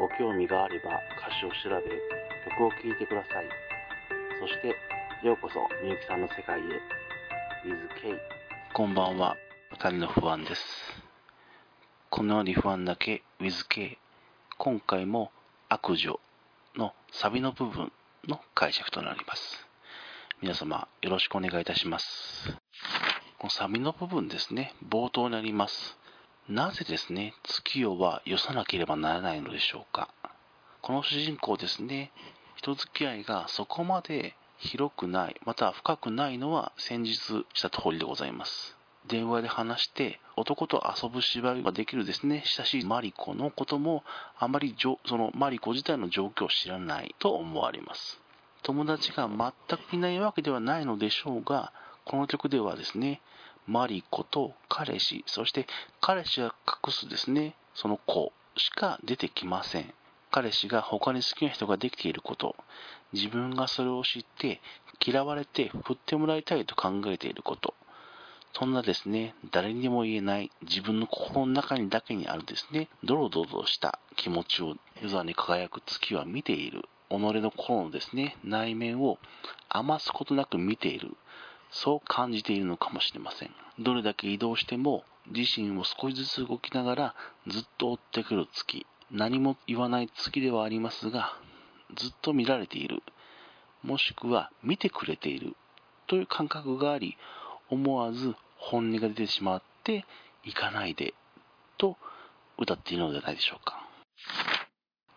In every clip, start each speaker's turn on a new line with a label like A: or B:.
A: ご興味があれば歌詞を調べ、曲を聴いてください。そして、ようこそみゆきさんの世界へ。With K。こんばんは。二人の不安です。このように不安だけ With K。今回も悪女のサビの部分の解釈となります。皆様よろしくお願いいたします。このサビの部分ですね、冒頭になります。なぜですね、月夜はよさなければならないのでしょうか？この主人公ですね、人付き合いがそこまで広くない、また深くないのは先日した通りでございます。電話で話して男と遊ぶ芝居ができるですね、親しいマリコのこともあまりそのマリコ自体の状況を知らないと思われます。友達が全くいないわけではないのでしょうが、この曲ではですね、マリコと彼氏、そして彼氏が隠すですね、その子しか出てきません。彼氏が他に好きな人ができていること、自分がそれを知って嫌われて振ってもらいたいと考えていること、そんなですね、誰にも言えない自分の心の中にだけにあるですね、ドロドロした気持ちを夜空に輝く月は見ている。己の心のですね、内面を余すことなく見ている。そう感じているのかもしれません。どれだけ移動しても自身を少しずつ動きながらずっと追ってくる月。何も言わない月ではありますが、ずっと見られている。もしくは見てくれている。という感覚があり、思わず本音が出てしまって行かないでと歌っているのではないでしょうか。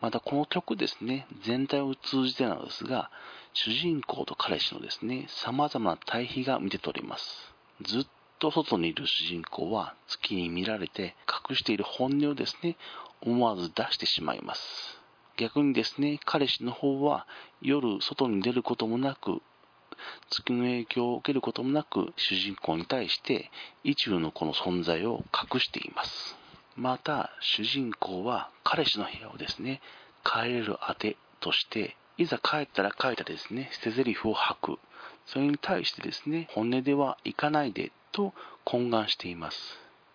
A: またこの曲ですね、全体を通じてなのですが、主人公と彼氏のですね、様々な対比が見て取れます。ずっと外にいる主人公は月に見られて隠している本音をですね、思わず出してしまいます。逆にですね、彼氏の方は夜外に出ることもなく、月の影響を受けることもなく主人公に対して意中の子の存在を隠しています。また主人公は彼氏の部屋をですね、帰れる当てとしていざ帰ったら帰ったですね、捨て台詞を吐く。それに対してですね、本音ではいかないでと懇願しています。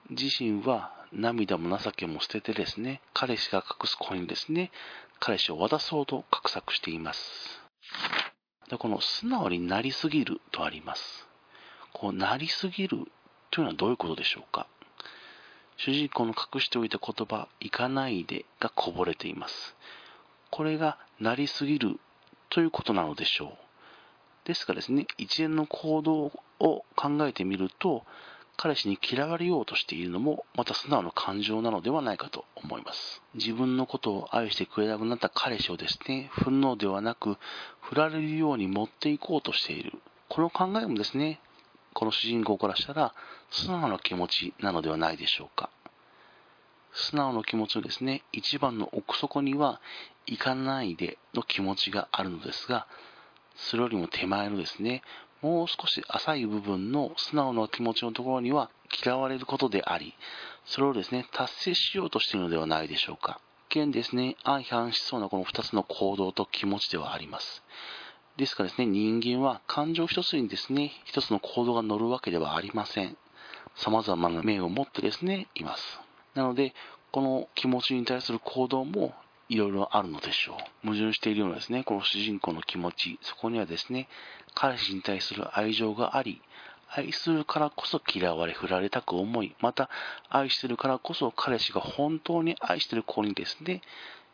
A: 自身は涙も情けも捨ててですね、彼氏が隠す子にですね、彼氏を渡そうと画策しています。でこの素直になりすぎるとあります。こうなりすぎるというのはどういうことでしょうか？主人公の隠しておいた言葉、行かないでがこぼれています。これがなりすぎるということなのでしょう。ですがですね、一連の行動を考えてみると、彼氏に嫌われようとしているのもまた素直な感情なのではないかと思います。自分のことを愛してくれなくなった彼氏をですね、憤怒ではなく、振られるように持っていこうとしている。この考えもですね、この主人公からしたら素直な気持ちなのではないでしょうか。素直な気持ちをですね、一番の奥底には行かないでの気持ちがあるのですが、それよりも手前のですね、もう少し浅い部分の素直な気持ちのところには嫌われることであり、それをですね、達成しようとしているのではないでしょうか。一見ですね、相反しそうなこの2つの行動と気持ちではあります。ですからですね、人間は感情一つにですね、一つの行動が乗るわけではありません。様々な面を持ってですね、います。なので、この気持ちに対する行動もいろいろあるのでしょう。矛盾しているようなですね、この主人公の気持ち、そこにはですね、彼氏に対する愛情があり、愛するからこそ嫌われ振られたく思い、また愛してるからこそ彼氏が本当に愛してる子にですね、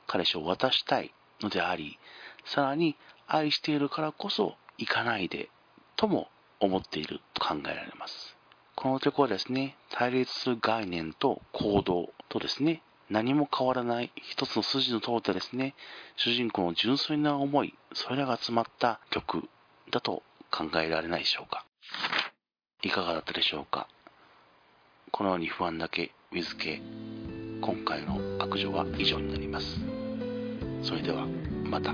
A: 彼氏を渡したいのであり、さらに愛しているからこそ行かないでとも思っていると考えられます。この曲はですね、対立する概念と行動とですね、何も変わらない一つの筋の通ったですね、主人公の純粋な思い、それらが詰まった曲だと考えられないでしょうか。いかがだったでしょうか。このように不安だけ、水系、今回の悪女は以上になります。それではまた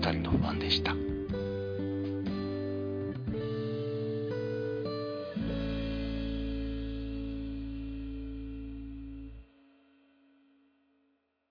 A: 人のファンでした。